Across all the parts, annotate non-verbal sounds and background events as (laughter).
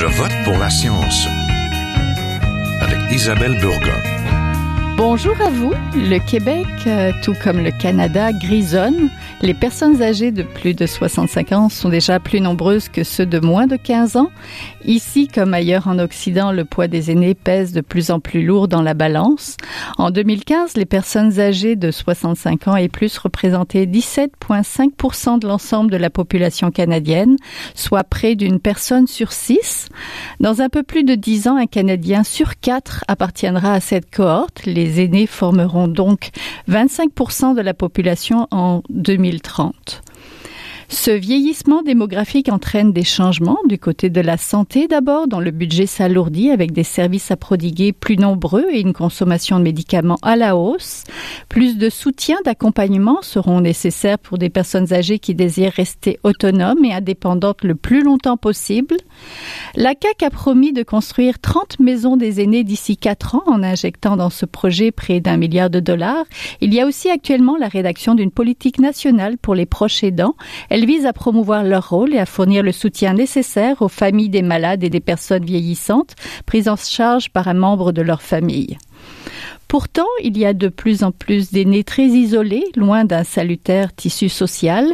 Je vote pour la science avec Isabelle Burgon. Bonjour à vous. Le Québec, euh, tout comme le Canada, grisonne. Les personnes âgées de plus de 65 ans sont déjà plus nombreuses que ceux de moins de 15 ans. Ici, comme ailleurs en Occident, le poids des aînés pèse de plus en plus lourd dans la balance. En 2015, les personnes âgées de 65 ans et plus représentaient 17,5% de l'ensemble de la population canadienne, soit près d'une personne sur six. Dans un peu plus de 10 ans, un Canadien sur quatre appartiendra à cette cohorte. Les aînés formeront donc 25% de la population en 2030. Ce vieillissement démographique entraîne des changements du côté de la santé d'abord, dont le budget s'alourdit avec des services à prodiguer plus nombreux et une consommation de médicaments à la hausse. Plus de soutien, d'accompagnement seront nécessaires pour des personnes âgées qui désirent rester autonomes et indépendantes le plus longtemps possible. La CAC a promis de construire 30 maisons des aînés d'ici 4 ans en injectant dans ce projet près d'un milliard de dollars. Il y a aussi actuellement la rédaction d'une politique nationale pour les proches aidants. Vise à promouvoir leur rôle et à fournir le soutien nécessaire aux familles des malades et des personnes vieillissantes prises en charge par un membre de leur famille. Pourtant, il y a de plus en plus d'aînés très isolés, loin d'un salutaire tissu social.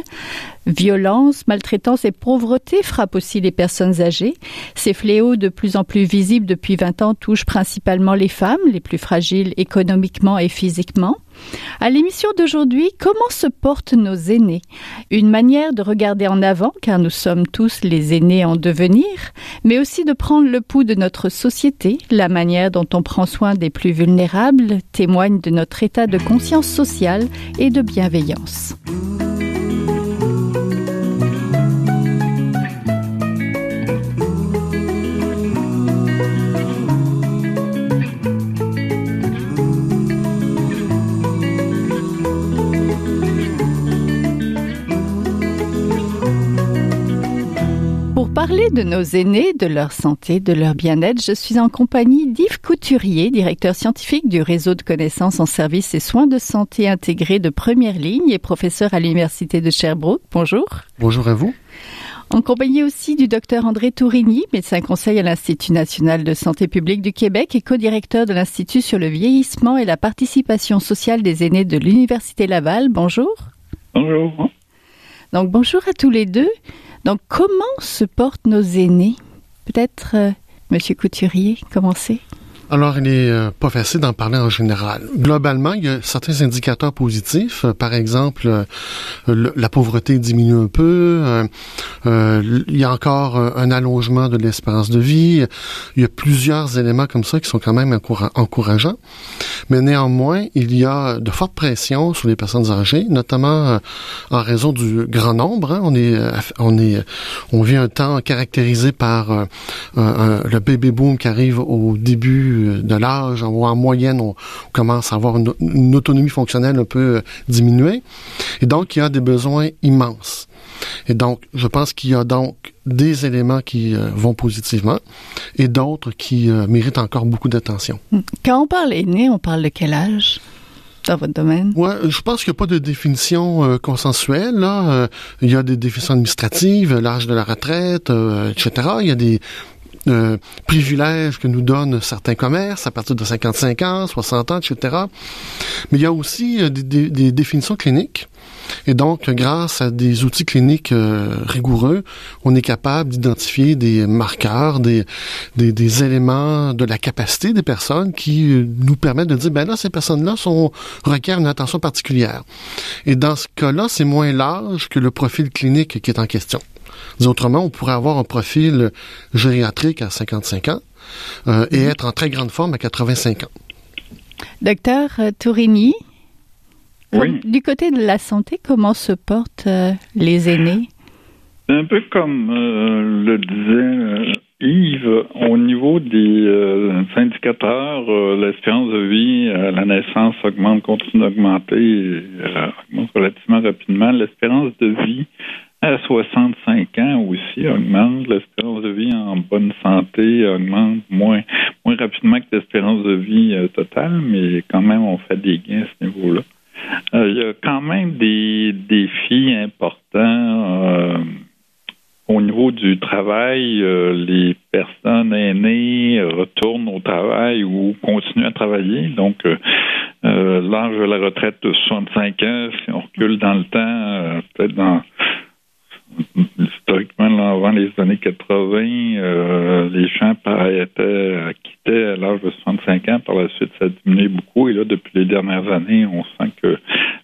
Violence, maltraitance et pauvreté frappent aussi les personnes âgées. Ces fléaux de plus en plus visibles depuis 20 ans touchent principalement les femmes, les plus fragiles économiquement et physiquement. À l'émission d'aujourd'hui, comment se portent nos aînés? Une manière de regarder en avant, car nous sommes tous les aînés en devenir, mais aussi de prendre le pouls de notre société. La manière dont on prend soin des plus vulnérables témoigne de notre état de conscience sociale et de bienveillance. Parler de nos aînés, de leur santé, de leur bien-être, je suis en compagnie d'Yves Couturier, directeur scientifique du réseau de connaissances en services et soins de santé intégrés de première ligne et professeur à l'Université de Sherbrooke. Bonjour. Bonjour à vous. En compagnie aussi du docteur André Tourigny, médecin conseil à l'Institut national de santé publique du Québec et co-directeur de l'Institut sur le vieillissement et la participation sociale des aînés de l'Université Laval. Bonjour. Bonjour. Donc bonjour à tous les deux. Donc, comment se portent nos aînés? Peut-être, euh, Monsieur Couturier, commencer. Alors, il n'est euh, pas facile d'en parler en général. Globalement, il y a certains indicateurs positifs. Euh, par exemple, euh, la pauvreté diminue un peu. il y a encore un allongement de l'espérance de vie. Il y a plusieurs éléments comme ça qui sont quand même encourageants. Mais néanmoins, il y a de fortes pressions sur les personnes âgées, notamment en raison du grand nombre. Hein. On est, on est, on vit un temps caractérisé par le baby boom qui arrive au début de l'âge, en moyenne, on, commence à avoir une, autonomie fonctionnelle un peu euh, diminuée. Et donc, il y a des besoins immenses. Et donc, je pense qu'il y a donc des éléments qui euh, vont positivement et d'autres qui euh, méritent encore beaucoup d'attention. Hmm. Quand on parle aîné, on parle de quel âge? dans votre domaine? Ouais, je pense qu'il n'y a pas de définition consensuelle. Là. il y a des définitions administratives, l'âge de la retraite, etc. Il y a des euh, privilèges que nous donnent certains commerces à partir de 55 ans, 60 ans, etc. Mais il y a aussi euh, des, définitions cliniques. Et donc, grâce à des outils cliniques euh, rigoureux, on est capable d'identifier des marqueurs, des, des, éléments de la capacité des personnes qui nous permettent de dire, ben là, ces personnes-là sont requièrent une attention particulière. Et dans ce cas-là, c'est moins l'âge que le profil clinique qui est en question. Autrement, on pourrait avoir un profil gériatrique à 55 ans euh, et mhm. être en très grande forme à 85 ans. Docteur euh, Tourini, du côté de la santé, comment se portent euh, les aînés? Un peu comme le disait Yves, au niveau des indicateurs, l'espérance de vie à la naissance augmente, continue d'augmenter, augmente relativement rapidement. L'espérance de vie à 65 ans aussi augmente. L'espérance de vie en bonne santé augmente moins, moins rapidement que l'espérance de vie euh, totale, mais quand même, on fait des gains à ce niveau-là. Euh, il y a quand même des défis importants. Euh, au niveau du travail, les personnes aînées retournent au travail ou continuent à travailler. Donc, l'âge de la retraite de 65 ans, si on recule dans le temps, peut-être dans historiquement, avant les années 80, euh, les gens étaient, quittaient à l'âge de 65 ans. Par la suite, ça a diminué beaucoup. Et là, depuis les dernières années, on sent que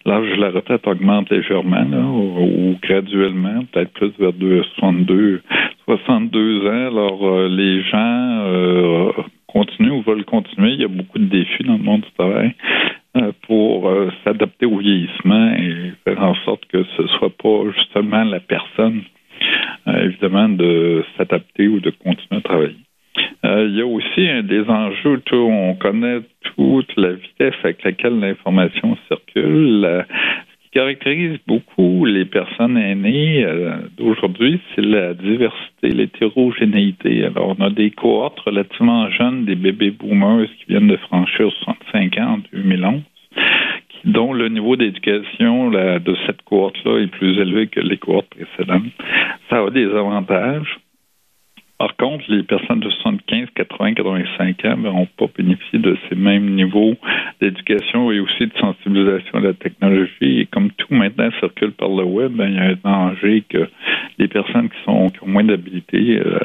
l'âge de la retraite augmente légèrement, ou, graduellement, peut-être plus vers 62, 62 ans. Alors, euh, les gens euh, continuent ou veulent continuer. Il y a beaucoup de défis dans le monde du travail. Euh, pour euh, s'adapter au vieillissement et faire en sorte que ce soit pas justement la personne, euh, évidemment, de s'adapter ou de continuer à travailler. il y a aussi des enjeux, tout, on connaît toute la vitesse avec laquelle l'information circule. ce qui caractérise beaucoup les personnes aînées d'aujourd'hui, c'est la diversité, l'hétérogénéité. Alors, on a des cohortes relativement jeunes, des bébés boomers qui viennent de franchir 65 ans en 2011 dont le niveau d'éducation de cette cohorte-là est plus élevé que les cohortes précédentes. Ça a des avantages. Par contre, les personnes de 75, 80, 85 ans n'ont pas bénéficié de ces mêmes niveaux d'éducation et aussi de sensibilisation à la technologie. Et comme tout maintenant circule par le web, ben, il y a un danger que les personnes qui, sont, ont moins d'habilité euh,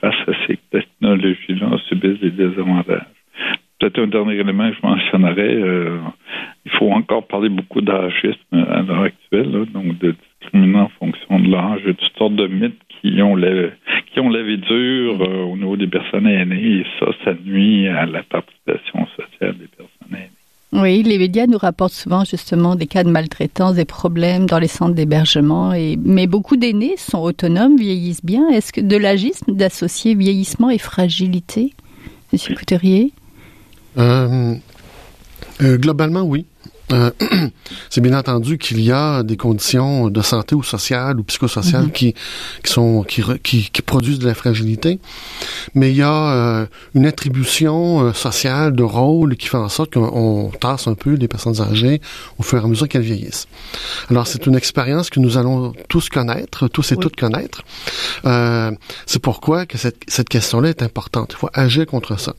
face à ces technologies-là subissent des désavantages. Peut-être un dernier élément que je mentionnerais, euh, il faut encore parler beaucoup d'âgisme à l'heure actuelle, donc de discriminants en fonction de l'âge, de toutes sortes de mythes qui ont la, qui ont la vie dure euh, au niveau des personnes aînées, et ça, ça nuit à la participation sociale des personnes aînées. Oui, les médias nous rapportent souvent justement des cas de maltraitance, des problèmes dans les centres d'hébergement. Et mais beaucoup d'aînés sont autonomes, vieillissent bien. Est-ce que de l'agisme d'associer vieillissement et fragilité, Monsieur Couturier? Globalement, oui. Euh, (clears throat) c'est bien entendu qu'il y a des conditions de santé ou sociales ou psychosociales mhm. qui, qui sont qui, qui, produisent de la fragilité, mais il y a euh, une attribution euh, sociale de rôle qui fait en sorte qu'on tasse un peu les personnes âgées au fur et à mesure qu'elles vieillissent. Alors c'est une expérience que nous allons tous connaître, tous et toutes connaître. c'est pourquoi que cette, cette question-là est importante. Il faut agir contre ça.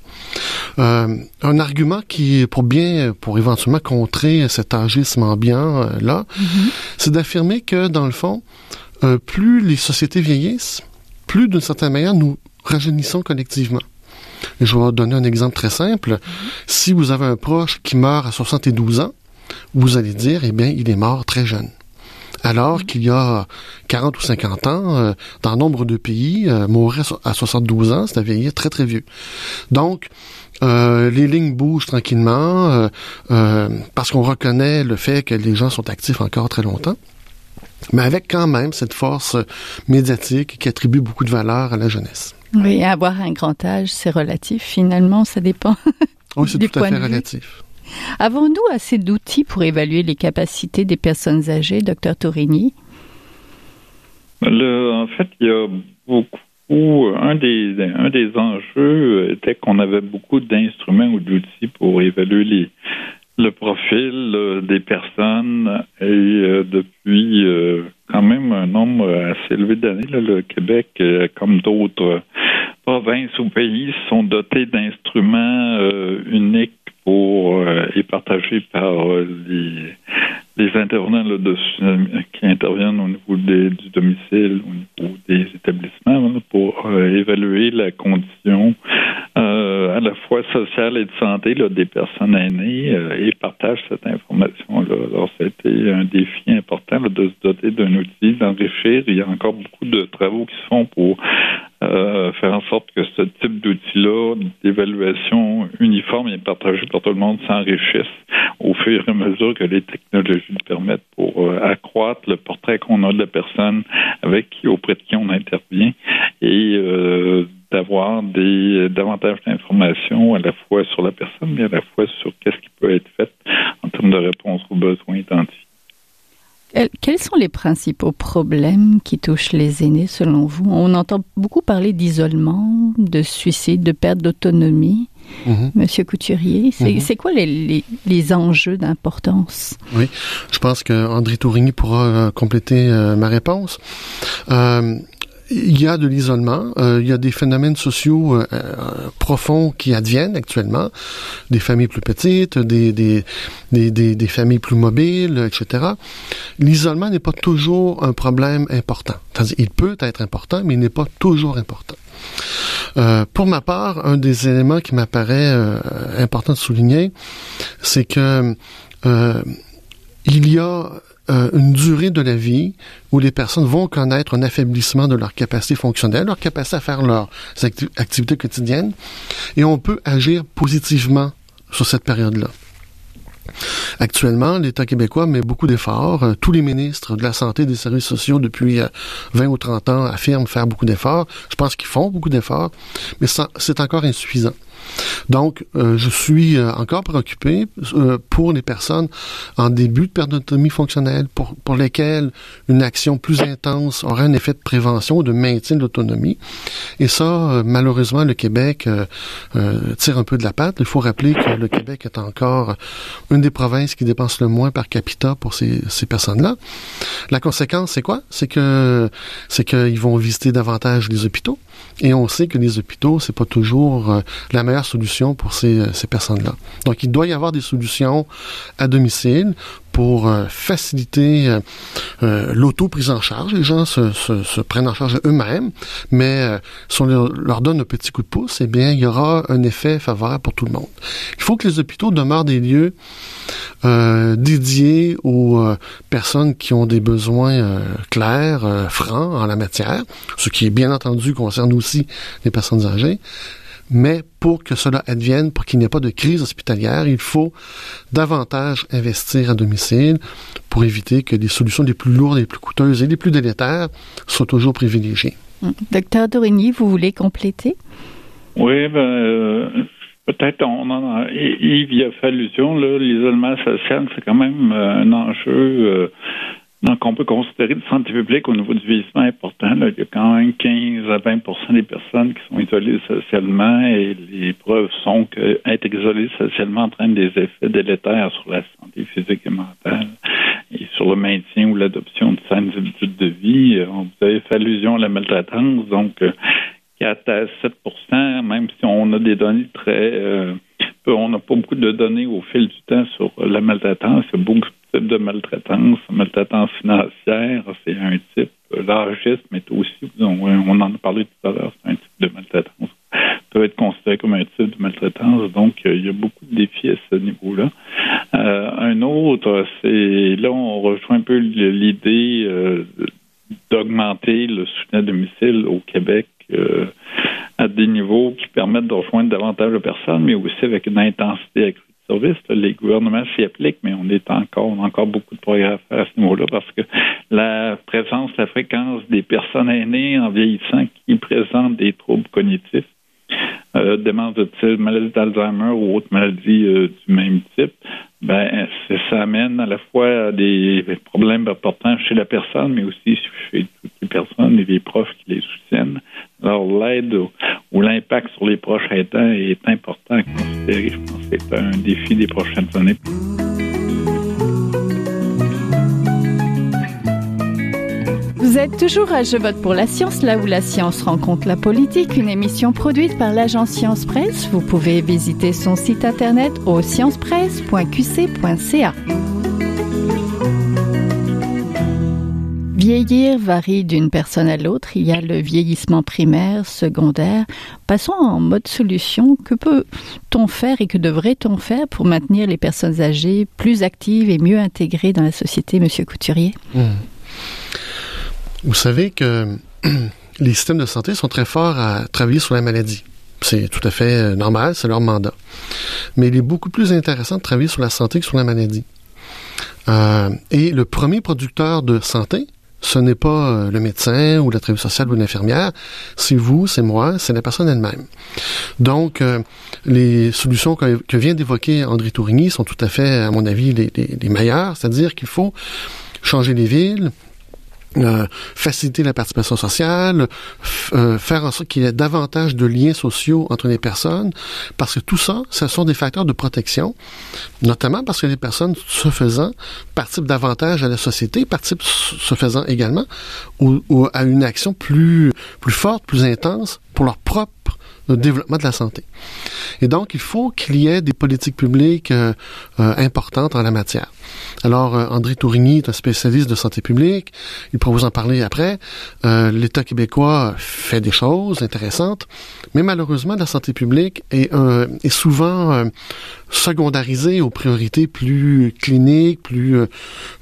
un argument qui pour bien pour éventuellement contrer cet agisme ambiant euh, là, mm-hmm. c'est d'affirmer que dans le fond, euh, plus les sociétés vieillissent, plus d'une certaine manière nous rajeunissons collectivement. je vais vous donner un exemple très simple. Mm-hmm. Si vous avez un proche qui meurt à 72 ans, vous allez dire, eh bien, il est mort très jeune. Alors mm-hmm. qu'il y a 40 ou 50 ans, euh, dans nombre de pays, mourir à 72 ans, c'est à vieillir très très vieux. Donc, euh, les lignes bougent tranquillement euh, euh, parce qu'on reconnaît le fait que les gens sont actifs encore très longtemps mais avec quand même cette force médiatique qui attribue beaucoup de valeur à la jeunesse. Oui, avoir un grand âge, c'est relatif. Finalement, ça dépend. (laughs) oui, c'est tout à fait relatif. Avons-nous assez d'outils pour évaluer les capacités des personnes âgées, docteur Tourigny? en fait, il y a beaucoup où un des, un des enjeux était qu'on avait beaucoup d'instruments ou d'outils pour évaluer le profil euh, des personnes. Et euh, depuis euh, quand même un nombre assez élevé d'années, le Québec, comme d'autres provinces ou pays, sont dotés d'instruments uniques pour et partagés par les les intervenants de, qui interviennent au niveau des, du domicile, au niveau des établissements, pour euh, évaluer la condition euh, à la fois sociale et de santé des personnes aînées euh, et partagent cette information-là. Alors, ça a été un défi important de se doter d'un outil, d'enrichir. Il y a encore beaucoup de travaux qui se font pour faire en sorte que ce type d'outil-là, d'évaluation uniforme et partagé par tout le monde, s'enrichisse au fur et à mesure que les technologies nous permettent pour euh, accroître le portrait qu'on a de la personne avec qui, auprès de qui on intervient et euh, d'avoir des davantage d'informations à la fois sur la personne, mais à la fois sur qu'est-ce qui peut être fait en termes de réponse aux besoins identifiés. Quels sont les principaux problèmes qui touchent les aînés selon vous? On entend beaucoup parler d'isolement, de suicide, de perte d'autonomie. Mhm. Monsieur Couturier, c'est mhm. quoi les, les, enjeux d'importance? Oui, je pense que André Tourigny pourra euh, compléter euh, ma réponse. Euh, il y a de l'isolement, euh, il y a des phénomènes sociaux euh, profonds qui adviennent actuellement, des familles plus petites, des, des, des, des, familles plus mobiles, etc. L'isolement n'est pas toujours un problème important. Il peut être important, mais il n'est pas toujours important. Euh, pour ma part, un des éléments qui m'apparaît important de souligner, c'est que il y a euh, une durée de la vie où les personnes vont connaître un affaiblissement de leur capacité fonctionnelle, leur capacité à faire leurs activités quotidiennes, et on peut agir positivement sur cette période-là. Actuellement, l'État québécois met beaucoup d'efforts. Euh, tous les ministres de la Santé et des Services sociaux depuis 20 euh, ou 30 ans affirment faire beaucoup d'efforts. Je pense qu'ils font beaucoup d'efforts, mais c'est encore insuffisant. Donc, euh, je suis euh, encore préoccupé euh, pour les personnes en début de perte d'autonomie fonctionnelle, pour, lesquelles une action plus intense aurait un effet de prévention ou de maintien de l'autonomie. Et ça, malheureusement, le Québec tire un peu de la patte. Il faut rappeler que le Québec est encore une des provinces qui dépense le moins par capita pour ces, ces personnes-là. La conséquence, c'est quoi? C'est que c'est qu'ils vont visiter davantage les hôpitaux. Et on sait que les hôpitaux, c'est pas toujours la meilleure solution pour ces, euh, ces personnes-là. Donc, il doit y avoir des solutions à domicile pour euh, faciliter euh, euh, l'auto-prise en charge. Les gens se, se, se prennent en charge eux-mêmes, mais si on leur, donne un petit coup de pouce, eh bien, il y aura un effet favorable pour tout le monde. Il faut que les hôpitaux demeurent des lieux dédiés aux personnes qui ont des besoins clairs, francs en la matière, ce qui bien entendu concerne aussi les personnes âgées, mais pour que cela advienne, pour qu'il n'y ait pas de crise hospitalière, il faut davantage investir à domicile pour éviter que les solutions les plus lourdes, les plus coûteuses et les plus délétères soient toujours privilégiées. Docteur Dorigny, vous voulez compléter? Oui, ben, euh, peut-être on en a. Yves y a fait allusion, l'isolement social, c'est quand même euh, un enjeu. Euh, donc, on peut considérer de santé publique au niveau du vieillissement important y a quand même 15 à 20 des personnes qui sont isolées socialement et les preuves sont qu'être isolé socialement entraîne des effets délétères sur la santé physique et mentale et sur le maintien ou l'adoption de saines habitudes de vie. Vous avez fait allusion à la maltraitance, donc 4 euh, à 7 même si on a des données très... Euh, on n'a pas beaucoup de données au fil du temps sur la maltraitance. Il y a beaucoup type de maltraitance. Maltraitance financière, c'est un type. L'argisme mais aussi, on en a parlé tout à l'heure, c'est un type de maltraitance. peut être considéré comme un type de maltraitance. Donc, euh, il y a beaucoup de défis à ce niveau-là. Euh, un autre, c'est là, on rejoint un peu l'idée euh, d'augmenter le soutien à domicile au Québec à des niveaux qui permettent de rejoindre davantage de personnes, mais aussi avec une intensité accrue les gouvernements s'y appliquent, mais on est encore, on a encore beaucoup de progrès à faire à ce niveau-là parce que la présence, la fréquence des personnes aînées en vieillissant qui présentent des troubles cognitifs, euh, démence de maladie d'Alzheimer ou autres maladies euh, du même type, ben ça amène à la fois à des problèmes importants chez la personne, mais aussi chez toutes les personnes et les proches qui les soutiennent. Alors l'aide ou, l'impact sur les proches aidants est important à considérer. Je pense que c'est un défi des prochaines années. Vous êtes toujours à Je vote pour la science, là où la science rencontre la politique, une émission produite par l'agence Science Presse. Vous pouvez visiter son site internet au sciencepresse.qc.ca. Vieillir varie d'une personne à l'autre. Il y a le vieillissement primaire, secondaire. Passons en mode solution. Que peut-on faire et que devrait-on faire pour maintenir les personnes âgées plus actives et mieux intégrées dans la société, Monsieur Couturier? Hmm. Vous savez que (clears throat) les systèmes de santé sont très forts à travailler sur la maladie. C'est tout à fait euh, normal, c'est leur mandat. Mais il est beaucoup plus intéressant de travailler sur la santé que sur la maladie. Euh, et le premier producteur de santé, ce n'est pas euh, le médecin ou la tribu sociale ou l'infirmière, c'est vous, c'est moi, c'est la personne elle-même. Donc, les solutions que, vient d'évoquer André Tourigny sont tout à fait, à mon avis, les, les meilleures, c'est-à-dire qu'il faut changer les villes, euh, faciliter la participation sociale, euh, faire en sorte qu'il y ait davantage de liens sociaux entre les personnes, parce que tout ça, ce sont des facteurs de protection, notamment parce que les personnes, se faisant, participent davantage à la société, participent, se faisant également, ou, à une action plus, plus forte, plus intense pour leur propre développement de la santé. Et donc, il faut qu'il y ait des politiques publiques euh, euh, importantes en la matière. Alors, euh, André Tourigny est un spécialiste de santé publique. Il pourra vous en parler après. L'État québécois fait des choses intéressantes, mais malheureusement, la santé publique est, est souvent secondarisée aux priorités plus cliniques, plus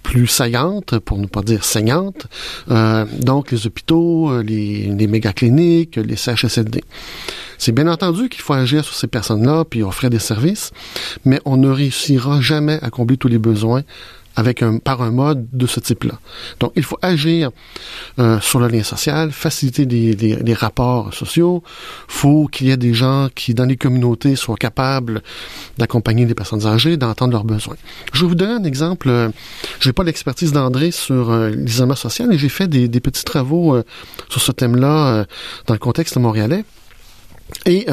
plus saillantes, pour ne pas dire saignantes. donc, les hôpitaux, les, les méga cliniques, les CHSLD. C'est bien entendu qu'il faut agir sur ces personnes-là puis offrir des services, mais on ne réussira jamais à combler tous les besoins avec par un mode de ce type-là. Donc, il faut agir euh, sur le lien social, faciliter les, rapports sociaux. faut qu'il y ait des gens qui, dans les communautés, soient capables d'accompagner les personnes âgées, d'entendre leurs besoins. Je vous donner un exemple. Euh, j'ai pas l'expertise d'André sur euh, l'isolement social, mais j'ai fait des, des, petits travaux euh, sur ce thème-là dans le contexte montréalais. Et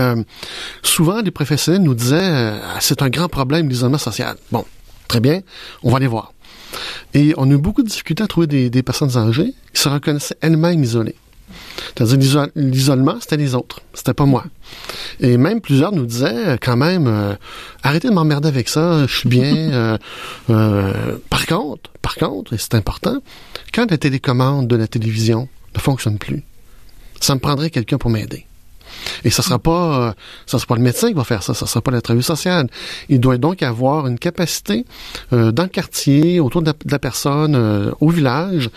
souvent, les professionnels nous disaient euh, c'est un grand problème l'isolement social. Bon, très bien, on va aller voir. Et on a eu beaucoup de difficultés à trouver des, personnes âgées qui se reconnaissaient elles-mêmes isolées. C'est-à-dire l'isolement, c'était les autres, c'était pas moi. Et même plusieurs nous disaient euh, quand même arrêtez de m'emmerder avec ça, je suis bien. (laughs) par contre, par contre, et c'est important, quand la télécommande de la télévision ne fonctionne plus, ça me prendrait quelqu'un pour m'aider. Et ce sera pas, euh, sera pas le médecin qui va faire ça, ça sera pas la travailleuse sociale. Il doit donc avoir une capacité euh, dans le quartier, autour de la, personne, euh, au village,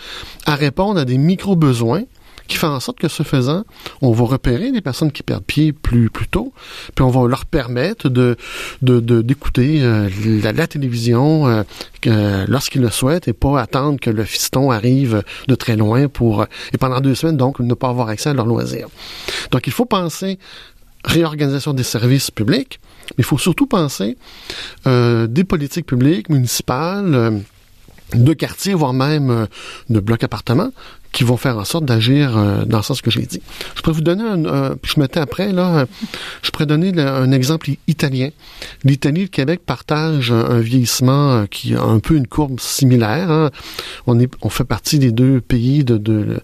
à répondre à des micro-besoins qui fait en sorte que ce faisant, on va repérer les personnes qui perdent pied plus plus tôt, puis on va leur permettre de d'écouter de, la, télévision euh, lorsqu'ils le souhaitent et pas attendre que le fiston arrive de très loin pour et pendant deux semaines donc ne pas avoir accès à leurs loisirs. Donc il faut penser réorganisation des services publics, mais il faut surtout penser euh, des politiques publiques municipales. Euh, de quartier, voire même euh, de blocs appartements, qui vont faire en sorte d'agir euh, dans le sens que j'ai dit. Je pourrais vous donner un, je mettais après là, je pourrais donner un exemple italien. L'Italie et le Québec partagent un, vieillissement euh, qui a un peu une courbe similaire. Hein. On est, on fait partie des deux pays de, de,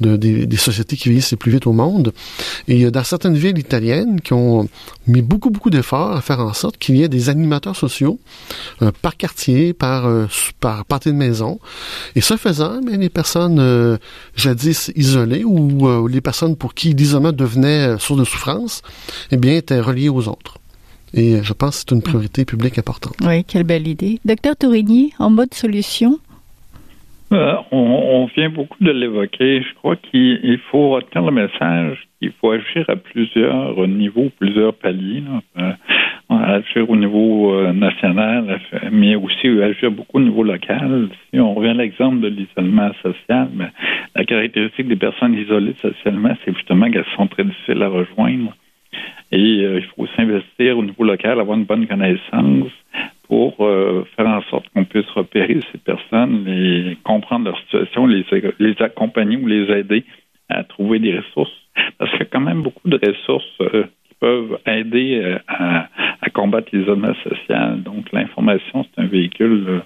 de des, sociétés qui vieillissent le plus vite au monde. Et il y a dans certaines villes italiennes qui ont mis beaucoup beaucoup d'efforts à faire en sorte qu'il y ait des animateurs sociaux euh, par quartier, par par partie de maison. Et ce faisant, mais les personnes jadis isolés ou euh, les personnes pour qui l'isolement devenait euh, source de souffrance, eh bien, étaient reliées aux autres. Et euh, je pense que c'est une priorité publique importante. Oui, quelle belle idée. Docteur Tourigny, en mode solution, on, vient beaucoup de l'évoquer. Je crois qu'il faut retenir le message qu'il faut agir à plusieurs niveaux, plusieurs paliers agir au niveau euh, national, mais aussi agir beaucoup au niveau local. Si on revient à l'exemple de l'isolement social, ben, la caractéristique des personnes isolées socialement, c'est justement qu'elles sont très difficiles à rejoindre. Et euh, il faut s'investir au niveau local, avoir une bonne connaissance pour euh, faire en sorte puisse repérer ces personnes, les comprendre leur situation, les, les accompagner ou les aider à trouver des ressources. Parce qu'il y a quand même beaucoup de ressources peuvent aider euh, à, combattre l'isolement social. Donc, l'information, c'est un véhicule euh,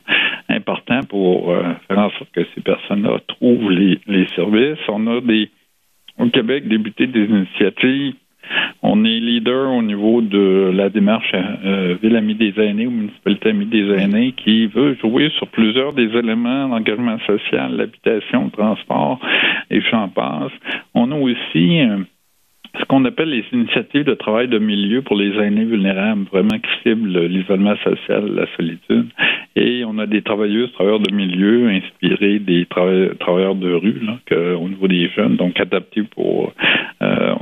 important pour euh, faire en sorte que ces personnes-là trouvent les, services. On a des, au Québec, débuté des initiatives on est leader au niveau de la démarche Ville Amie des aînés ou Municipalité Amie des aînés qui veut jouer sur plusieurs des éléments d'engagement social, l'habitation, le transport et j'en passe. On a aussi ce qu'on appelle les initiatives de travail de milieu pour les aînés vulnérables, vraiment qui ciblent l'isolement social, la solitude. Et on a des travailleuses, travailleurs de milieu inspirés des travailleurs de rue, au niveau des jeunes, donc adaptés pour euh,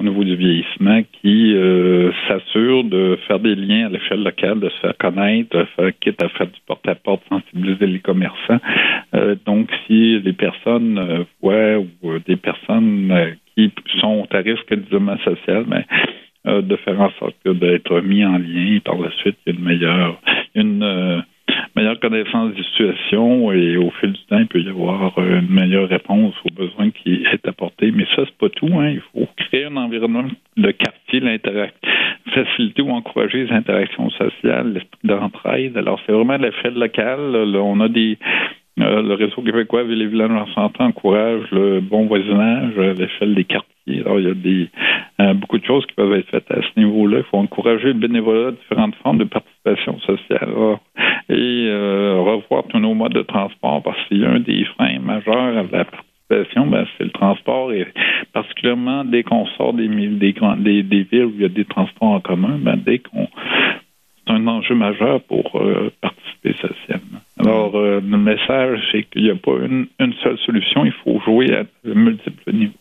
au niveau du vieillissement, qui euh, s'assurent de faire des liens à l'échelle locale, de se faire connaître, de faire, quitte à faire du porte-à-porte, sensibiliser les commerçants. Euh, donc, si les personnes voient ou des personnes qui sont à risque d'isolement social, mais de faire en sorte d'être mis en lien. Par la suite, il y a une meilleure, une meilleure connaissance des situations et au fil du temps, il peut y avoir une meilleure réponse aux besoins qui est apporté. Mais ça, c'est pas tout. Hein. Il faut créer un environnement, le quartier, faciliter ou encourager les interactions sociales, l'esprit d'entraide. Alors, c'est vraiment l'effet local. Là, on a des euh, le réseau québécois Ville et Village en santé encourage le bon voisinage à l'échelle des quartiers. Alors, il y a des, euh, beaucoup de choses qui peuvent être faites à ce niveau-là. Il faut encourager le bénévolat, différentes formes de participation sociale et euh, revoir tous nos modes de transport parce qu'il y a un des freins majeurs à la participation, ben, c'est le transport et particulièrement dès qu'on sort des, des, des, des, villes où il y a des transports en commun, ben, dès qu'on c'est un enjeu majeur pour participer socialement. Alors, euh, le message, c'est qu'il n'y a pas une, seule solution, il faut jouer à multiples niveaux.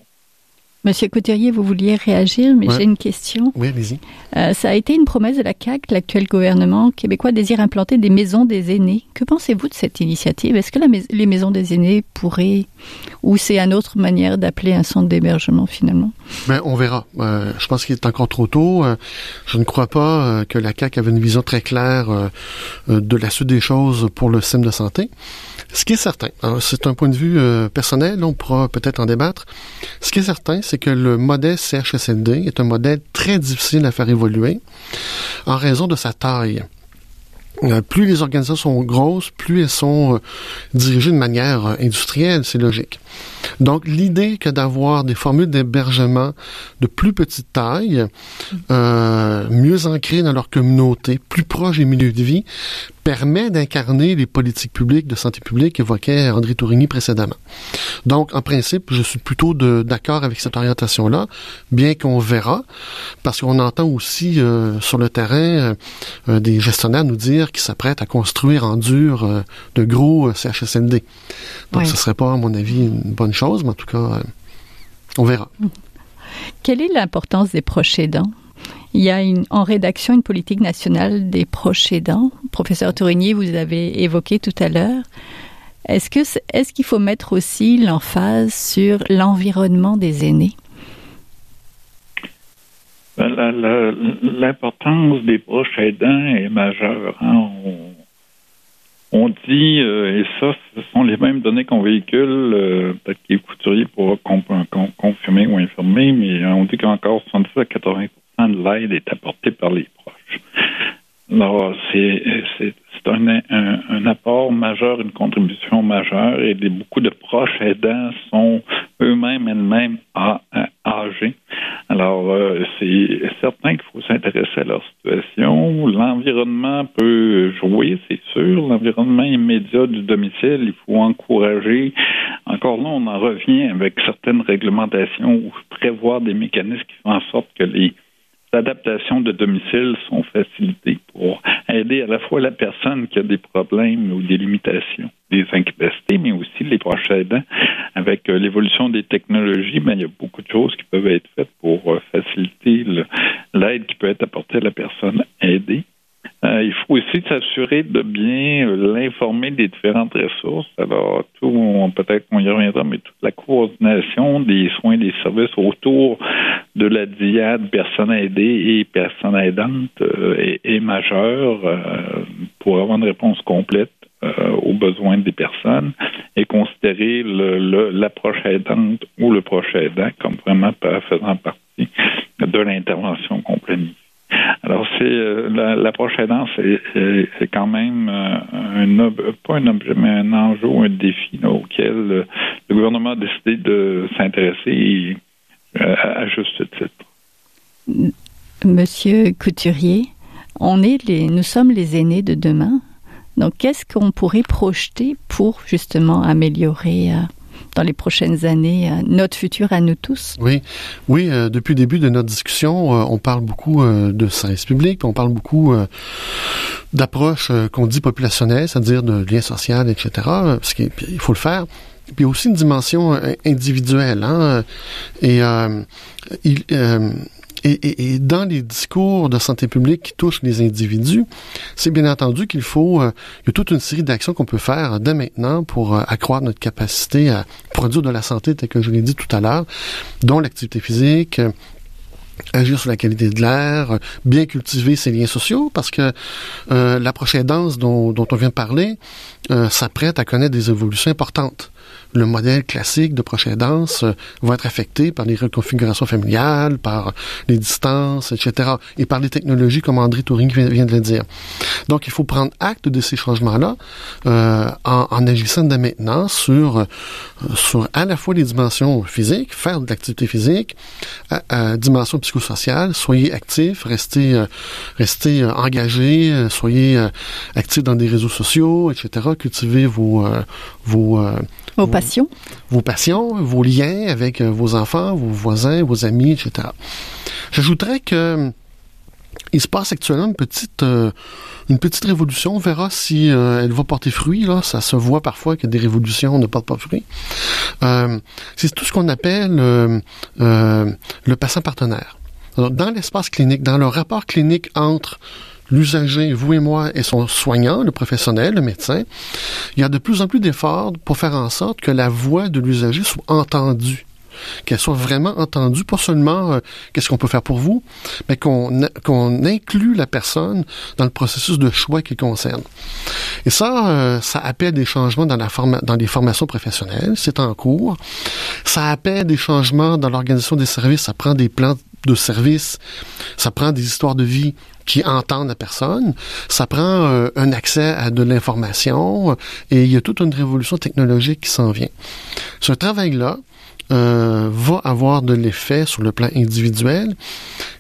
Monsieur Couturier, vous vouliez réagir, mais j'ai une question. Oui, allez-y. Euh, ça a été une promesse de la CAQ. L'actuel gouvernement québécois désire implanter des maisons des aînés. Que pensez-vous de cette initiative? Est-ce que les maisons des aînés pourraient, ou c'est une autre manière d'appeler un centre d'hébergement finalement? Ben, On verra. Euh, je pense qu'il est encore trop tôt. Euh, je ne crois pas que la CAQ avait une vision très claire de la suite des choses pour le système de santé. Ce qui est certain, c'est un point de vue personnel, on pourra peut-être en débattre. Ce qui est certain, c'est que le modèle CHSLD est un modèle très difficile à faire évoluer en raison de sa taille. Euh, plus les organisations sont grosses, plus elles sont euh, dirigées de manière euh, industrielle, c'est logique. Donc l'idée que d'avoir des formules d'hébergement de plus petite taille, mieux ancrées dans leur communauté, plus proches des milieux de vie, permet d'incarner les politiques publiques de santé publique qu'évoquait André Tourigny précédemment. Donc, en principe, je suis plutôt d'accord avec cette orientation-là, bien qu'on verra, parce qu'on entend aussi euh, sur le terrain euh, euh, des gestionnaires nous dire qu'ils s'apprêtent à construire en dur de gros CHSLD. Donc, ce ce serait pas, à mon avis, une bonne chose, mais en tout cas, on verra. Quelle est l'importance des proches aidants? Il y a une, en rédaction une politique nationale des proches aidants. Professeur Tourigny, vous avez évoqué tout à l'heure. Est-ce que est-ce qu'il faut mettre aussi l'emphase sur l'environnement des aînés? Ben, L'importance des proches aidants est majeure. Hein. On, dit, euh, et ça, ce sont les mêmes données qu'on véhicule, euh, peut-être qu'il est couturier pour confirmer ou infirmer, mais on dit qu'encore 70 à 80% de l'aide est apportée par les proches. Alors, c'est un, un, apport majeur, une contribution majeure, et beaucoup de proches aidants sont eux-mêmes, elles-mêmes âgés. Alors, euh, c'est certain qu'il faut s'intéresser à leur situation. L'environnement peut jouer, c'est sûr. L'environnement immédiat du domicile, il faut encourager. Encore là, on en revient avec certaines réglementations ou prévoir des mécanismes qui font en sorte que les adaptations de domicile sont facilitées pour aider à la fois la personne qui a des problèmes ou des limitations, des incapacités, mais aussi les proches aidants. Avec euh, l'évolution des technologies, ben, il y a beaucoup de choses qui peuvent être faites pour euh, faciliter l'aide qui peut être apportée à la personne aidée. Euh, il faut aussi s'assurer de bien euh, l'informer des différentes ressources. Alors, tout, peut-être qu'on y reviendra, mais toute la coordination des soins des services autour de la diade personne aidée et personne aidante euh, est, majeure pour avoir une réponse complète aux besoins des personnes et considérer l'approche aidante ou le proche aidant comme vraiment faisant partie de l'intervention complète. Alors, c'est euh, l'approche aidante, c'est quand même euh, un pas un objet, mais un enjeu, un défi auquel euh, le gouvernement a décidé de s'intéresser à, juste titre. Monsieur Couturier, on est les, nous sommes les aînés de demain. Donc, qu'est-ce qu'on pourrait projeter pour justement améliorer dans les prochaines années, euh, notre futur à nous tous. Oui, oui. Euh, depuis le début de notre discussion, euh, on parle beaucoup de service public, on parle beaucoup d'approche qu'on dit populationnelle, c'est-à-dire de lien social, etc. Parce qu'il faut le faire. Puis aussi une dimension individuelle. Hein, et il, et, et, dans les discours de santé publique qui touchent les individus, c'est bien entendu qu'il faut, euh, il y a toute une série d'actions qu'on peut faire dès maintenant pour euh, accroître notre capacité à produire de la santé, tel que je l'ai dit tout à l'heure, dont l'activité physique, agir sur la qualité de l'air, bien cultiver ses liens sociaux, parce que euh, la prochaine danse dont, dont, on vient de parler euh, s'apprête à connaître des évolutions importantes le modèle classique de prochaine danse euh, va être affecté par les reconfigurations familiales, par les distances, etc. et par les technologies comme André Touring vient de le dire. Donc, il faut prendre acte de ces changements-là euh, en, en, agissant dès maintenant sur, euh, sur à la fois les dimensions physiques, faire de l'activité physique, à, à, dimension psychosociale, soyez actifs, restez, euh, restez euh, engagés, soyez actifs dans des réseaux sociaux, etc. Cultivez vos, vos vos Vos passions, vos liens avec euh, vos enfants, vos voisins, vos amis, etc. J'ajouterais que euh, il se passe actuellement une petite euh, une petite révolution. On verra si elle va porter fruit. Là, ça se voit parfois que des révolutions ne portent pas fruit. C'est tout ce qu'on appelle le patient partenaire. Dans l'espace clinique, dans le rapport clinique entre l'usager, vous et moi, et son soignant, le professionnel, le médecin, il y a de plus en plus d'efforts pour faire en sorte que la voix de l'usager soit entendue qu'elle soit vraiment entendue, pas seulement euh, qu'est-ce qu'on peut faire pour vous, mais qu'on qu'on inclut la personne dans le processus de choix qui concerne. Et ça, euh, ça appelle des changements dans la forma dans les formations professionnelles, c'est en cours. Ça appelle des changements dans l'organisation des services, ça prend des plans de services, ça prend des histoires de vie qui entendent la personne. Ça prend euh, un accès à de l'information et il y a toute une révolution technologique qui s'en vient. Ce travail-là euh, va avoir de l'effet sur le plan individuel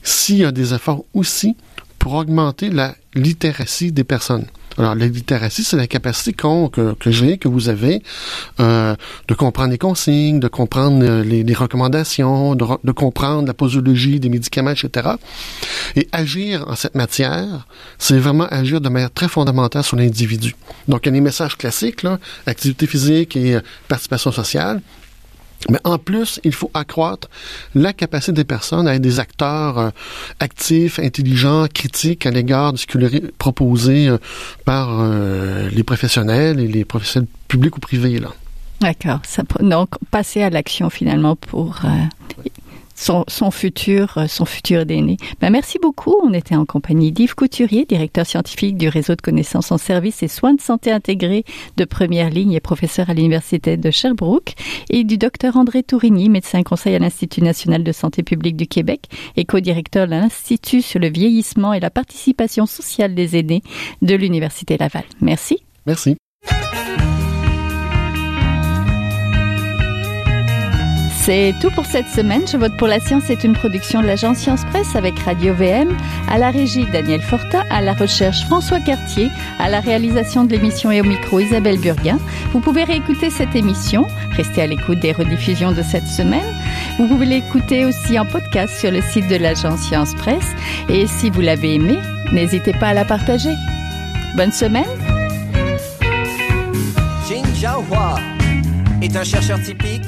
s'il y a des efforts aussi pour augmenter la littératie des personnes. Alors, la littératie, c'est la capacité que, que j'ai, que vous avez, euh, de comprendre les consignes, de comprendre euh, les, recommandations, de, de, comprendre la posologie des médicaments, etc. Et agir en cette matière, c'est vraiment agir de manière très fondamentale sur l'individu. Donc, il y a les messages classiques, là, activité physique et euh, participation sociale. Mais en plus, il faut accroître la capacité des personnes à être des acteurs euh, actifs, intelligents, critiques à l'égard leur est proposé euh, par euh, les professionnels et les professionnels publics ou privés. D'accord. Donc, passer à l'action finalement pour son, son, futur, euh, son futur d'aîné. Ben, merci beaucoup. On était en compagnie d'Yves Couturier, directeur scientifique du réseau de connaissances en services et soins de santé intégrés de première ligne et professeur à l'Université de Sherbrooke, et du docteur André Tourigny, médecin conseil à l'Institut national de santé publique du Québec et co-directeur de l'Institut sur le vieillissement et la participation sociale des aînés de l'Université Laval. Merci. Merci. C'est tout pour cette semaine. Je vote pour la science est une production de l'agence Science Presse avec Radio VM, à la régie Daniel Fortin, à la recherche François Cartier, à la réalisation de l'émission et au micro Isabelle Burguin. Vous pouvez réécouter cette émission, rester à l'écoute des rediffusions de cette semaine. Vous pouvez l'écouter aussi en podcast sur le site de l'agence Science Presse. Et si vous l'avez aimé, n'hésitez pas à la partager. Bonne semaine. Jin Jiahua est un chercheur typique